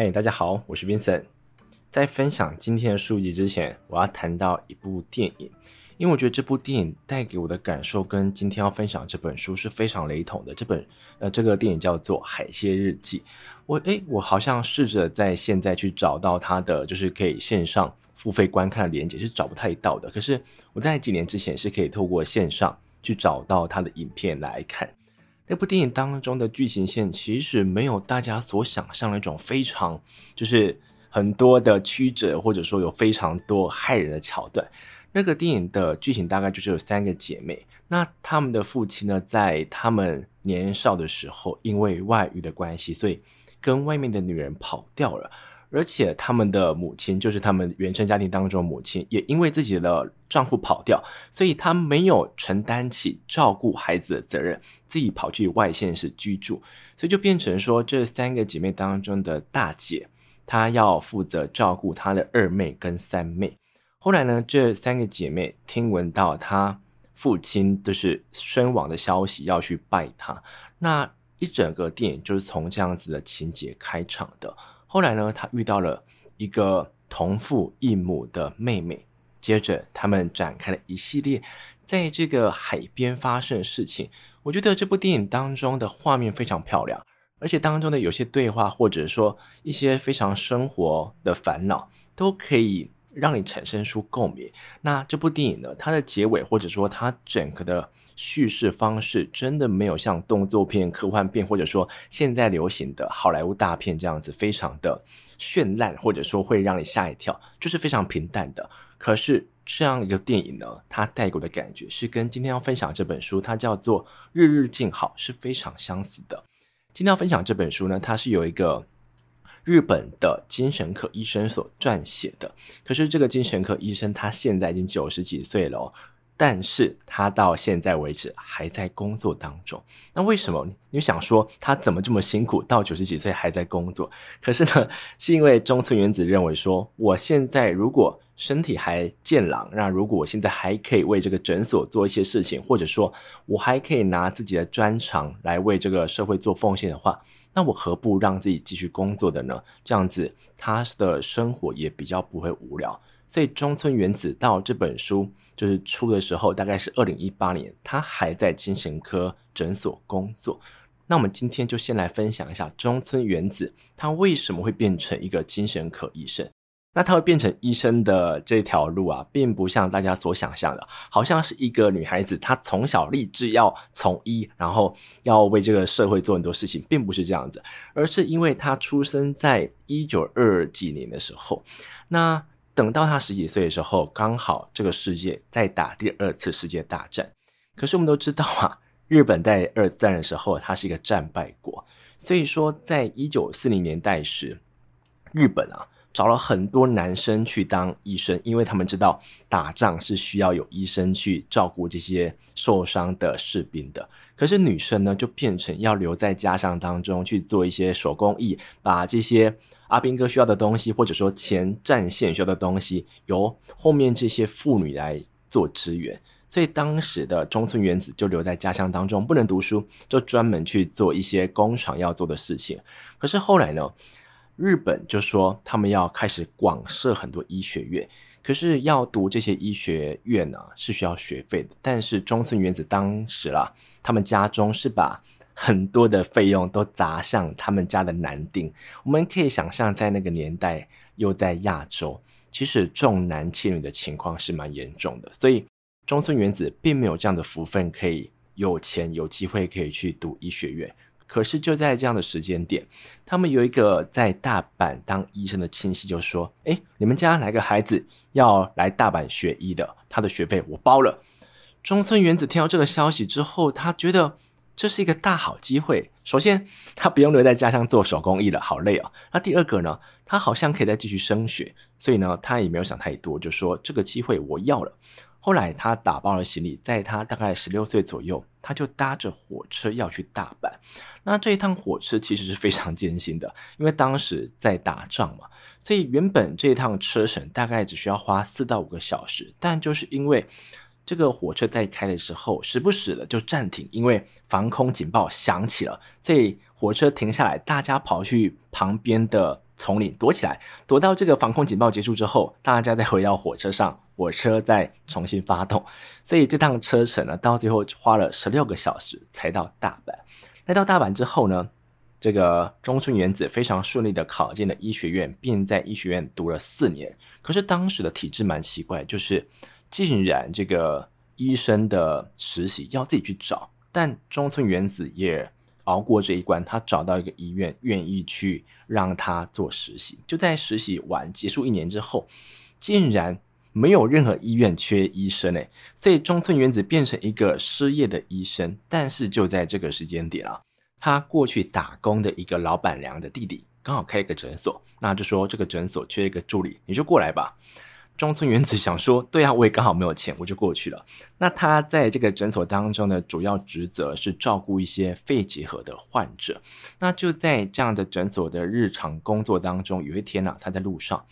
嗨，大家好，我是 Vincent。在分享今天的书籍之前，我要谈到一部电影，因为我觉得这部电影带给我的感受跟今天要分享这本书是非常雷同的。这本呃，这个电影叫做《海蟹日记》。我诶，我好像试着在现在去找到它的，就是可以线上付费观看的连接，是找不太到的。可是我在几年之前是可以透过线上去找到它的影片来看。那部电影当中的剧情线其实没有大家所想象的那种非常，就是很多的曲折，或者说有非常多害人的桥段。那个电影的剧情大概就是有三个姐妹，那她们的父亲呢，在她们年少的时候因为外遇的关系，所以跟外面的女人跑掉了。而且他们的母亲，就是他们原生家庭当中的母亲，也因为自己的丈夫跑掉，所以她没有承担起照顾孩子的责任，自己跑去外县市居住，所以就变成说，这三个姐妹当中的大姐，她要负责照顾她的二妹跟三妹。后来呢，这三个姐妹听闻到她父亲就是身亡的消息，要去拜她，那一整个电影就是从这样子的情节开场的。后来呢，他遇到了一个同父异母的妹妹，接着他们展开了一系列在这个海边发生的事情。我觉得这部电影当中的画面非常漂亮，而且当中的有些对话，或者说一些非常生活的烦恼，都可以让你产生出共鸣。那这部电影呢，它的结尾，或者说它整个的。叙事方式真的没有像动作片、科幻片，或者说现在流行的好莱坞大片这样子非常的绚烂，或者说会让你吓一跳，就是非常平淡的。可是这样一个电影呢，它带给我的感觉是跟今天要分享这本书，它叫做《日日静好》，是非常相似的。今天要分享这本书呢，它是有一个日本的精神科医生所撰写的。可是这个精神科医生他现在已经九十几岁了哦。但是他到现在为止还在工作当中。那为什么？你想说他怎么这么辛苦，到九十几岁还在工作？可是呢，是因为中村元子认为说，我现在如果身体还健朗，那如果我现在还可以为这个诊所做一些事情，或者说我还可以拿自己的专长来为这个社会做奉献的话，那我何不让自己继续工作的呢？这样子他的生活也比较不会无聊。所以中村元子到这本书就是出的时候，大概是二零一八年，他还在精神科诊所工作。那我们今天就先来分享一下中村元子，他为什么会变成一个精神科医生？那他会变成医生的这条路啊，并不像大家所想象的，好像是一个女孩子，她从小立志要从医，然后要为这个社会做很多事情，并不是这样子，而是因为她出生在一九二几年的时候，那。等到他十几岁的时候，刚好这个世界在打第二次世界大战。可是我们都知道啊，日本在二战的时候，它是一个战败国。所以说，在一九四零年代时，日本啊找了很多男生去当医生，因为他们知道打仗是需要有医生去照顾这些受伤的士兵的。可是女生呢，就变成要留在家乡当中去做一些手工艺，把这些。阿兵哥需要的东西，或者说前战线需要的东西，由后面这些妇女来做支援。所以当时的中村元子就留在家乡当中，不能读书，就专门去做一些工厂要做的事情。可是后来呢，日本就说他们要开始广设很多医学院，可是要读这些医学院呢，是需要学费的。但是中村元子当时啦，他们家中是把很多的费用都砸向他们家的男丁，我们可以想象，在那个年代，又在亚洲，其实重男轻女的情况是蛮严重的。所以中村元子并没有这样的福分，可以有钱有机会可以去读医学院。可是就在这样的时间点，他们有一个在大阪当医生的亲戚就说：“诶，你们家哪个孩子要来大阪学医的？他的学费我包了。”中村元子听到这个消息之后，他觉得。这是一个大好机会。首先，他不用留在家乡做手工艺了，好累哦。那第二个呢，他好像可以再继续升学，所以呢，他也没有想太多，就说这个机会我要了。后来他打包了行李，在他大概十六岁左右，他就搭着火车要去大阪。那这一趟火车其实是非常艰辛的，因为当时在打仗嘛，所以原本这一趟车程大概只需要花四到五个小时，但就是因为。这个火车在开的时候，时不时的就暂停，因为防空警报响起了，所以火车停下来，大家跑去旁边的丛林躲起来，躲到这个防空警报结束之后，大家再回到火车上，火车再重新发动，所以这趟车程呢，到最后花了十六个小时才到大阪。来到大阪之后呢，这个中村元子非常顺利的考进了医学院，并在医学院读了四年。可是当时的体制蛮奇怪，就是竟然这个医生的实习要自己去找，但中村元子也熬过这一关，他找到一个医院愿意去让他做实习。就在实习完结束一年之后，竟然没有任何医院缺医生诶，所以中村元子变成一个失业的医生。但是就在这个时间点啊。他过去打工的一个老板娘的弟弟刚好开一个诊所，那就说这个诊所缺一个助理，你就过来吧。中村元子想说，对啊，我也刚好没有钱，我就过去了。那他在这个诊所当中的主要职责是照顾一些肺结核的患者。那就在这样的诊所的日常工作当中，有一天呢、他在路上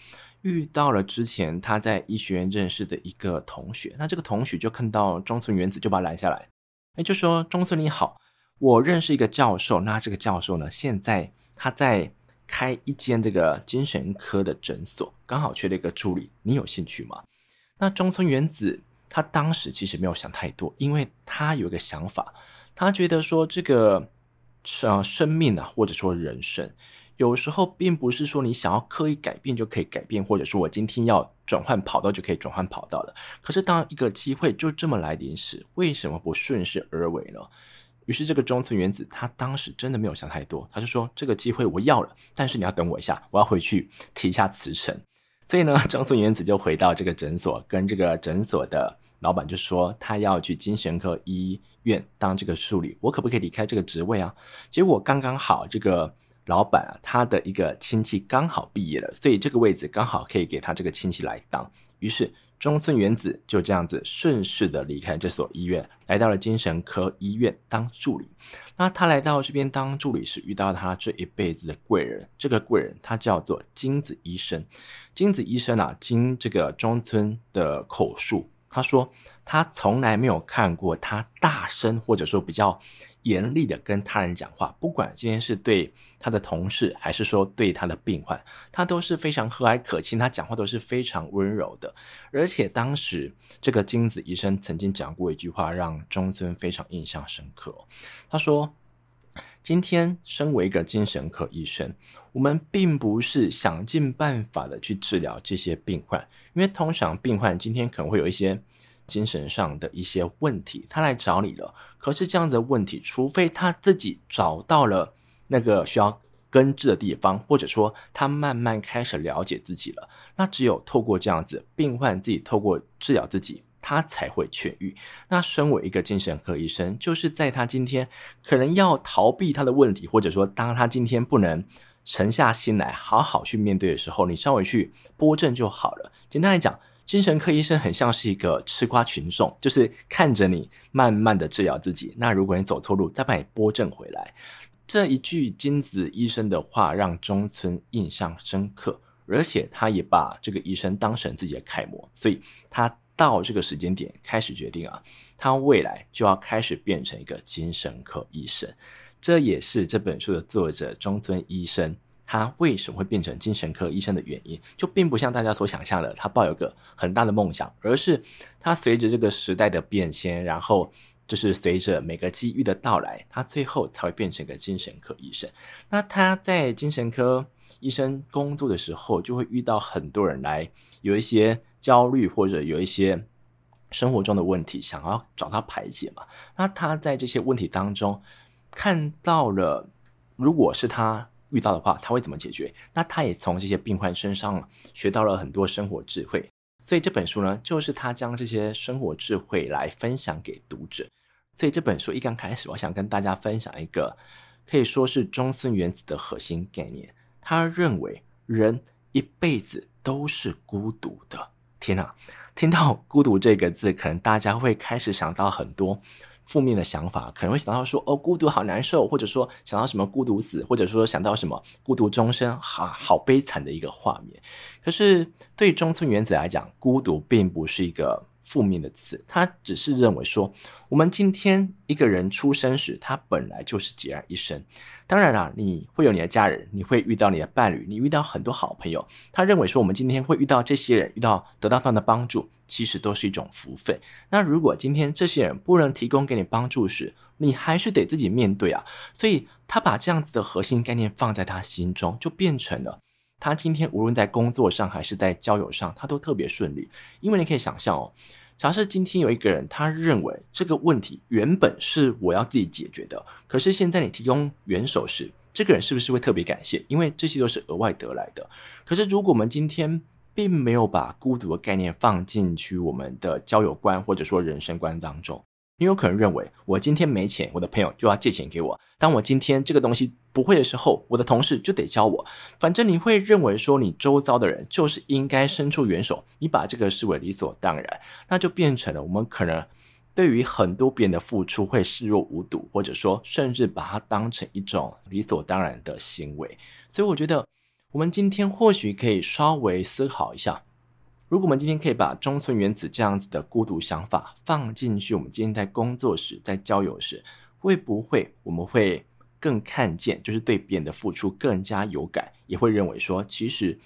遇到了之前他在医学院认识的一个同学。那这个同学就看到中村元子，就把他拦下来，哎，就说中村你好。我认识一个教授，那这个教授呢，现在他在开一间这个精神科的诊所，刚好缺了一个助理，你有兴趣吗？那中村元子他当时其实没有想太多，因为他有一个想法，他觉得说这个呃生命啊，或者说人生，有时候并不是说你想要刻意改变就可以改变，或者说我今天要转换跑道就可以转换跑道的。可是当一个机会就这么来临时，为什么不顺势而为呢？于是，这个中村元子他当时真的没有想太多，他就说：“这个机会我要了，但是你要等我一下，我要回去提一下辞呈。”所以呢，中村元子就回到这个诊所，跟这个诊所的老板就说：“他要去精神科医院当这个助理，我可不可以离开这个职位啊？”结果刚刚好，这个老板啊，他的一个亲戚刚好毕业了，所以这个位置刚好可以给他这个亲戚来当。于是。中村元子就这样子顺势的离开这所医院，来到了精神科医院当助理。那他来到这边当助理时，遇到他这一辈子的贵人。这个贵人他叫做金子医生。金子医生啊，经这个中村的口述，他说他从来没有看过他大声或者说比较。严厉的跟他人讲话，不管今天是对他的同事，还是说对他的病患，他都是非常和蔼可亲，他讲话都是非常温柔的。而且当时这个金子医生曾经讲过一句话，让中村非常印象深刻。他说：“今天身为一个精神科医生，我们并不是想尽办法的去治疗这些病患，因为通常病患今天可能会有一些。”精神上的一些问题，他来找你了。可是这样的问题，除非他自己找到了那个需要根治的地方，或者说他慢慢开始了解自己了，那只有透过这样子，病患自己透过治疗自己，他才会痊愈。那身为一个精神科医生，就是在他今天可能要逃避他的问题，或者说当他今天不能沉下心来好好去面对的时候，你稍微去拨正就好了。简单来讲。精神科医生很像是一个吃瓜群众，就是看着你慢慢的治疗自己。那如果你走错路，再把你拨正回来。这一句金子医生的话让中村印象深刻，而且他也把这个医生当成自己的楷模，所以他到这个时间点开始决定啊，他未来就要开始变成一个精神科医生。这也是这本书的作者中村医生。他为什么会变成精神科医生的原因，就并不像大家所想象的，他抱有个很大的梦想，而是他随着这个时代的变迁，然后就是随着每个机遇的到来，他最后才会变成一个精神科医生。那他在精神科医生工作的时候，就会遇到很多人来有一些焦虑或者有一些生活中的问题，想要找他排解嘛。那他在这些问题当中看到了，如果是他。遇到的话，他会怎么解决？那他也从这些病患身上学到了很多生活智慧，所以这本书呢，就是他将这些生活智慧来分享给读者。所以这本书一刚开始，我想跟大家分享一个可以说是中村原子的核心概念。他认为人一辈子都是孤独的。天哪，听到孤独这个字，可能大家会开始想到很多。负面的想法可能会想到说哦，孤独好难受，或者说想到什么孤独死，或者说想到什么孤独终生，好好悲惨的一个画面。可是对中村元子来讲，孤独并不是一个负面的词，他只是认为说，我们今天一个人出生时，他本来就是孑然一身。当然啦，你会有你的家人，你会遇到你的伴侣，你遇到很多好朋友。他认为说，我们今天会遇到这些人，遇到得到他们的帮助，其实都是一种福分。那如果今天这些人不能提供给你帮助时，你还是得自己面对啊。所以他把这样子的核心概念放在他心中，就变成了。他今天无论在工作上还是在交友上，他都特别顺利。因为你可以想象哦，假设今天有一个人，他认为这个问题原本是我要自己解决的，可是现在你提供援手时，这个人是不是会特别感谢？因为这些都是额外得来的。可是如果我们今天并没有把孤独的概念放进去我们的交友观或者说人生观当中。你有可能认为，我今天没钱，我的朋友就要借钱给我。当我今天这个东西不会的时候，我的同事就得教我。反正你会认为说，你周遭的人就是应该伸出援手，你把这个视为理所当然，那就变成了我们可能对于很多别人的付出会视若无睹，或者说甚至把它当成一种理所当然的行为。所以我觉得，我们今天或许可以稍微思考一下。如果我们今天可以把中村原子这样子的孤独想法放进去，我们今天在工作时、在交友时，会不会我们会更看见，就是对别人的付出更加有感，也会认为说，其实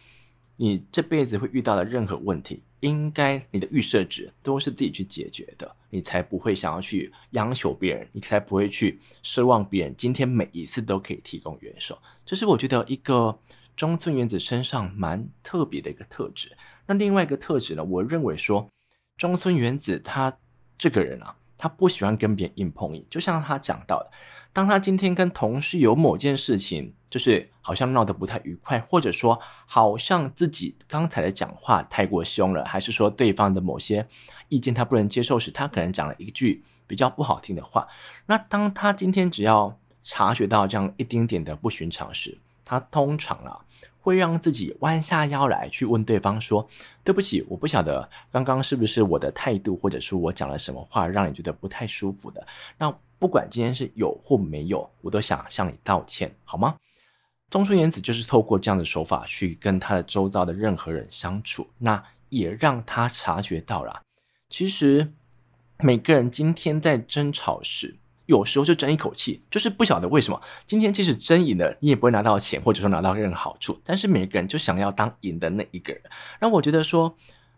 你这辈子会遇到的任何问题，应该你的预设值都是自己去解决的，你才不会想要去央求别人，你才不会去奢望别人今天每一次都可以提供援手。这是我觉得一个中村原子身上蛮特别的一个特质。那另外一个特质呢？我认为说，中村原子他这个人啊，他不喜欢跟别人硬碰硬。就像他讲到的，当他今天跟同事有某件事情，就是好像闹得不太愉快，或者说好像自己刚才的讲话太过凶了，还是说对方的某些意见他不能接受时，他可能讲了一句比较不好听的话。那当他今天只要察觉到这样一丁点的不寻常时，他通常啊。会让自己弯下腰来去问对方说：“对不起，我不晓得刚刚是不是我的态度，或者说我讲了什么话让你觉得不太舒服的。那不管今天是有或没有，我都想向你道歉，好吗？”中村原子就是透过这样的手法去跟他的周遭的任何人相处，那也让他察觉到了，其实每个人今天在争吵时。有时候就争一口气，就是不晓得为什么今天即使争赢了，你也不会拿到钱，或者说拿到任何好处。但是每个人就想要当赢的那一个人。那我觉得说，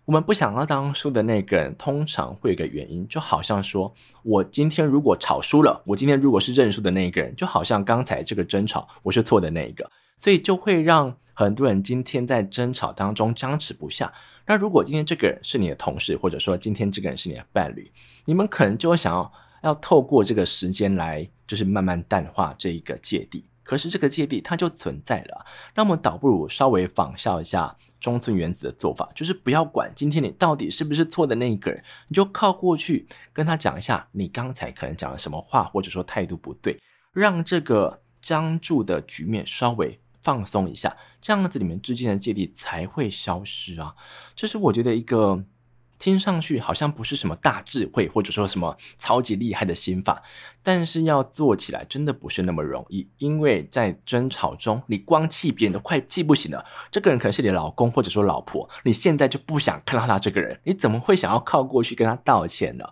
我们不想要当输的那个人，通常会有个原因，就好像说我今天如果吵输了，我今天如果是认输的那一个人，就好像刚才这个争吵我是错的那一个，所以就会让很多人今天在争吵当中僵持不下。那如果今天这个人是你的同事，或者说今天这个人是你的伴侣，你们可能就会想要。要透过这个时间来，就是慢慢淡化这一个芥蒂。可是这个芥蒂它就存在了，那么倒不如稍微仿效一下中村原子的做法，就是不要管今天你到底是不是错的那一个人，你就靠过去跟他讲一下，你刚才可能讲了什么话，或者说态度不对，让这个僵住的局面稍微放松一下，这样子你们之间的芥蒂才会消失啊。这是我觉得一个。听上去好像不是什么大智慧，或者说什么超级厉害的心法，但是要做起来真的不是那么容易。因为在争吵中，你光气别人都快气不行了。这个人可能是你老公，或者说老婆，你现在就不想看到他这个人，你怎么会想要靠过去跟他道歉呢？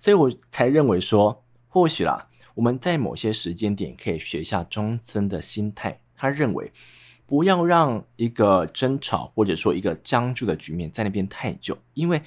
所以我才认为说，或许啦，我们在某些时间点可以学一下中村的心态。他认为，不要让一个争吵或者说一个僵住的局面在那边太久，因为。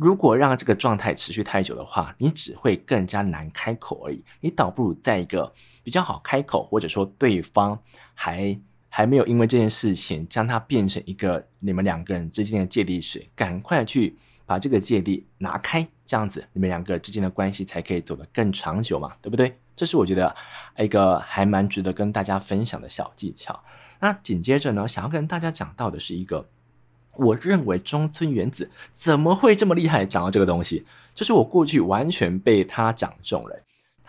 如果让这个状态持续太久的话，你只会更加难开口而已。你倒不如在一个比较好开口，或者说对方还还没有因为这件事情将它变成一个你们两个人之间的芥蒂时，赶快去把这个芥蒂拿开，这样子你们两个之间的关系才可以走得更长久嘛，对不对？这是我觉得一个还蛮值得跟大家分享的小技巧。那紧接着呢，想要跟大家讲到的是一个。我认为中村原子怎么会这么厉害？讲到这个东西，就是我过去完全被他讲中了，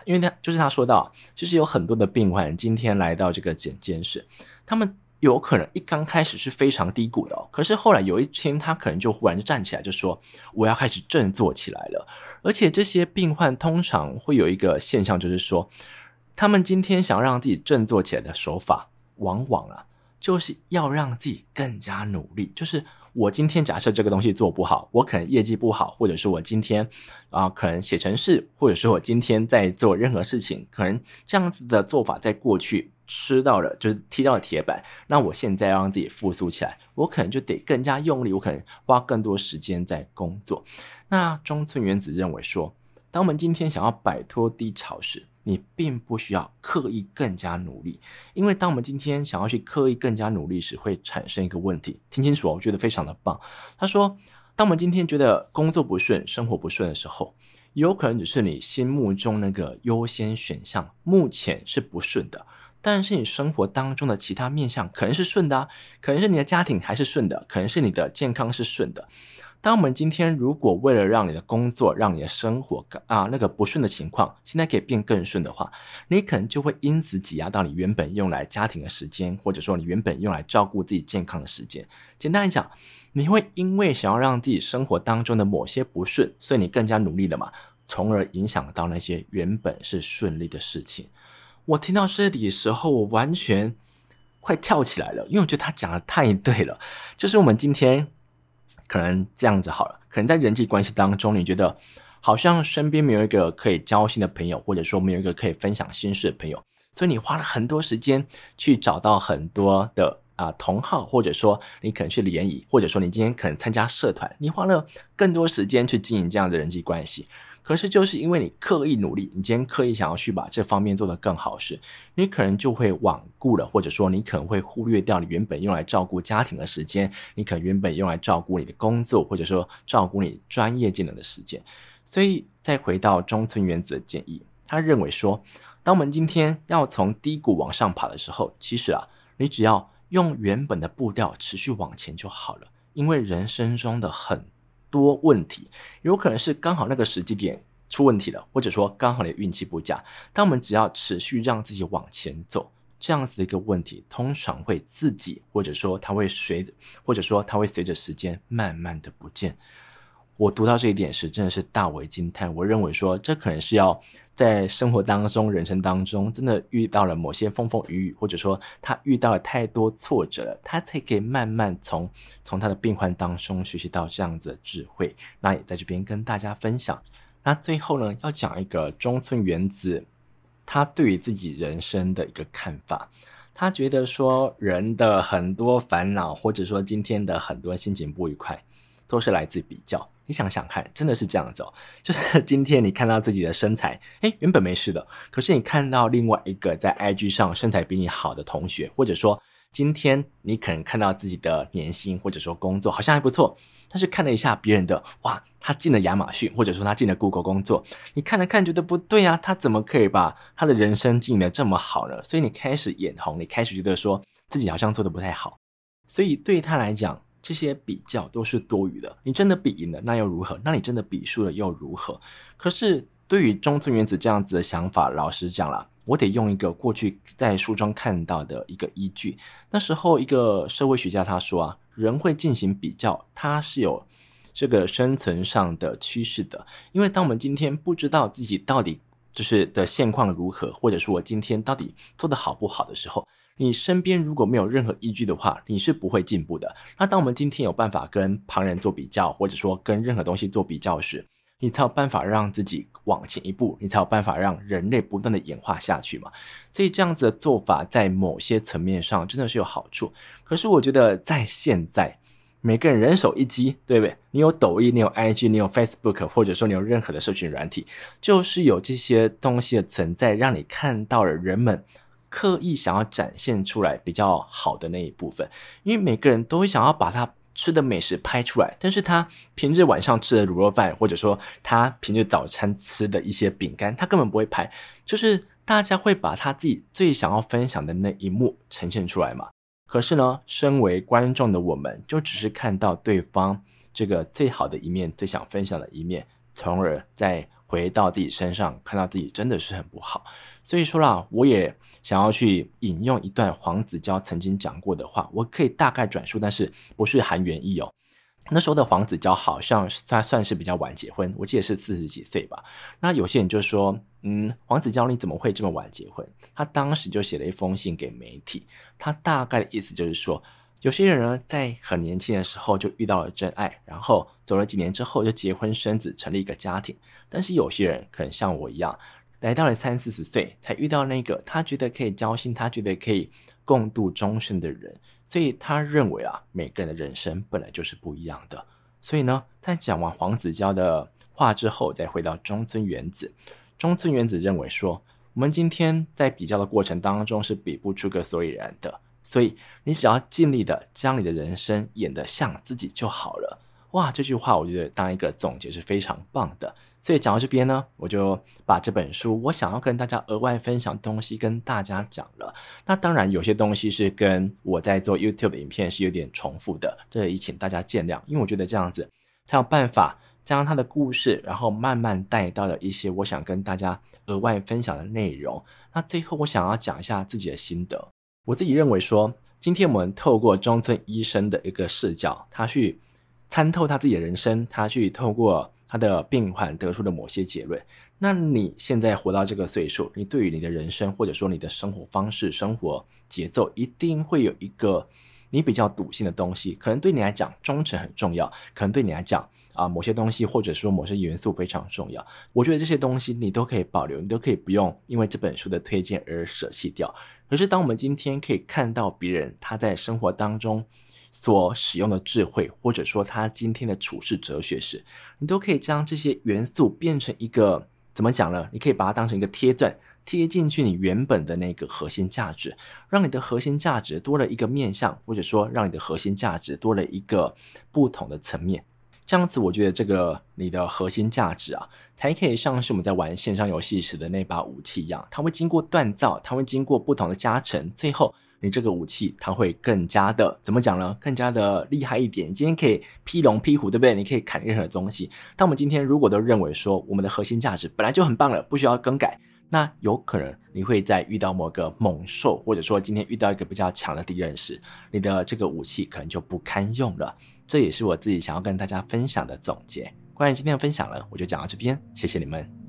因为他就是他说到，就是有很多的病患今天来到这个诊间室，他们有可能一刚开始是非常低谷的，可是后来有一天他可能就忽然就站起来，就说我要开始振作起来了。而且这些病患通常会有一个现象，就是说他们今天想让自己振作起来的手法，往往啊。就是要让自己更加努力，就是我今天假设这个东西做不好，我可能业绩不好，或者是我今天啊、可能写程式，或者是我今天在做任何事情，可能这样子的做法在过去吃到了就是踢到了铁板，那我现在要让自己复苏起来，我可能就得更加用力，我可能花更多时间在工作。那中村原子认为说，当我们今天想要摆脱低潮时，你并不需要刻意更加努力，因为当我们今天想要去刻意更加努力时，会产生一个问题。听清楚，我觉得非常的棒。他说，当我们今天觉得工作不顺、生活不顺的时候，有可能只是你心目中那个优先选项目前是不顺的，但是你生活当中的其他面向可能是顺的，可能是你的家庭还是顺的，可能是你的健康是顺的。当我们今天如果为了让你的工作、让你的生活啊那个不顺的情况，现在可以变更顺的话，你可能就会因此挤压到你原本用来家庭的时间，或者说你原本用来照顾自己健康的时间。简单来讲，你会因为想要让自己生活当中的某些不顺，所以你更加努力了嘛，从而影响到那些原本是顺利的事情。我听到这里的时候，我完全快跳起来了，因为我觉得他讲的太对了，就是我们今天。可能这样子好了，可能在人际关系当中，你觉得好像身边没有一个可以交心的朋友，或者说没有一个可以分享心事的朋友，所以你花了很多时间去找到很多的啊、同好，或者说你可能去联谊，或者说你今天可能参加社团，你花了更多时间去经营这样的人际关系。可是，就是因为你刻意努力，你今天刻意想要去把这方面做得更好时，你可能就会罔顾了，或者说你可能会忽略掉你原本用来照顾家庭的时间，你可能原本用来照顾你的工作，或者说照顾你专业技能的时间。所以，再回到中村原子的建议，他认为说，当我们今天要从低谷往上爬的时候，其实啊，你只要用原本的步调持续往前就好了，因为人生中的很。多问题，有可能是刚好那个时机点出问题了，或者说刚好你的运气不佳。但我们只要持续让自己往前走，这样子的一个问题，通常会自己，或者说它会随着，或者说它会随着时间慢慢的不见。我读到这一点时，真的是大为惊叹。我认为说，这可能是要在生活当中、人生当中，真的遇到了某些风风雨雨，或者说他遇到了太多挫折了，他才可以慢慢从从他的病患当中学习到这样子的智慧。那也在这边跟大家分享。那最后呢，要讲一个中村原子他对于自己人生的一个看法。他觉得说，人的很多烦恼，或者说今天的很多心情不愉快，都是来自比较。你想想看，真的是这样子哦。就是 今天你看到自己的身材，诶，原本没事的，可是你看到另外一个在 IG 上身材比你好的同学，或者说今天你可能看到自己的年薪，或者说工作好像还不错，但是看了一下别人的，哇，他进了亚马逊，或者说他进了 Google 工作，你看了看觉得不对啊，他怎么可以把他的人生经营得这么好呢？所以你开始眼红，你开始觉得说自己好像做得不太好，所以对他来讲。这些比较都是多余的。你真的比赢了，那又如何？那你真的比输了又如何？可是对于中村原子这样子的想法，老实讲了，我得用一个过去在书中看到的一个依据。那时候一个社会学家他说啊，人会进行比较，它是有这个生存上的趋势的。因为当我们今天不知道自己到底就是的现况如何，或者说我今天到底做得好不好的时候。你身边如果没有任何依据的话，你是不会进步的。那当我们今天有办法跟旁人做比较，或者说跟任何东西做比较时，你才有办法让自己往前一步，你才有办法让人类不断的演化下去嘛。所以这样子的做法在某些层面上真的是有好处。可是我觉得在现在，每个人人手一机，对不对？你有抖音，你有 IG，你有 Facebook，或者说你有任何的社群软体，就是有这些东西的存在，让你看到了人们。刻意想要展现出来比较好的那一部分，因为每个人都会想要把他吃的美食拍出来，但是他平日晚上吃的卤肉饭，或者说他平日早餐吃的一些饼干，他根本不会拍，就是大家会把他自己最想要分享的那一幕呈现出来嘛。可是呢，身为观众的我们，就只是看到对方这个最好的一面，最想分享的一面，从而再回到自己身上，看到自己真的是很不好。所以说啦，我也想要去引用一段黄子佼曾经讲过的话，我可以大概转述，但是不是含原意哦。那时候的黄子佼好像他算是比较晚结婚，我记得是四十几岁吧。那有些人就说，嗯，黄子佼你怎么会这么晚结婚？他当时就写了一封信给媒体，他大概的意思就是说，有些人呢，在很年轻的时候就遇到了真爱，然后走了几年之后就结婚生子，成立一个家庭。但是有些人可能像我一样，来到了三四十岁才遇到那个他觉得可以交心，他觉得可以共度终身的人。所以他认为啊，每个人的人生本来就是不一样的。所以呢，在讲完黄子佼的话之后，再回到中村元子。中村元子认为说，我们今天在比较的过程当中是比不出个所以然的。所以，你只要尽力的将你的人生演得像自己就好了。哇，这句话我觉得当一个总结是非常棒的。所以讲到这边呢，我就把这本书我想要跟大家额外分享东西跟大家讲了。那当然有些东西是跟我在做 YouTube 影片是有点重复的，这也请大家见谅，因为我觉得这样子才有办法将他的故事，然后慢慢带到了一些我想跟大家额外分享的内容。那最后我想要讲一下自己的心得。我自己认为说，今天我们透过中村医生的一个视角，他去参透他自己的人生，他去透过他的病患得出的某些结论。那你现在活到这个岁数，你对于你的人生或者说你的生活方式、生活节奏，一定会有一个你比较笃信的东西。可能对你来讲，忠诚很重要；可能对你来讲，啊，某些东西或者说某些元素非常重要。我觉得这些东西你都可以保留，你都可以不用因为这本书的推荐而舍弃掉。可是，当我们今天可以看到别人他在生活当中所使用的智慧，或者说他今天的处世哲学时，你都可以将这些元素变成一个怎么讲呢？你可以把它当成一个贴钻，贴进去你原本的那个核心价值，让你的核心价值多了一个面向，或者说让你的核心价值多了一个不同的层面。这样子，我觉得这个你的核心价值啊，才可以像是我们在玩线上游戏时的那把武器一样，它会经过锻造，它会经过不同的加成，最后你这个武器它会更加的怎么讲呢？更加的厉害一点。今天可以劈龙劈虎，对不对？你可以砍任何东西。但我们今天如果都认为说我们的核心价值本来就很棒了，不需要更改，那有可能你会在遇到某个猛兽，或者说今天遇到一个比较强的敌人时，你的这个武器可能就不堪用了。这也是我自己想要跟大家分享的总结。关于今天的分享呢，我就讲到这边，谢谢你们。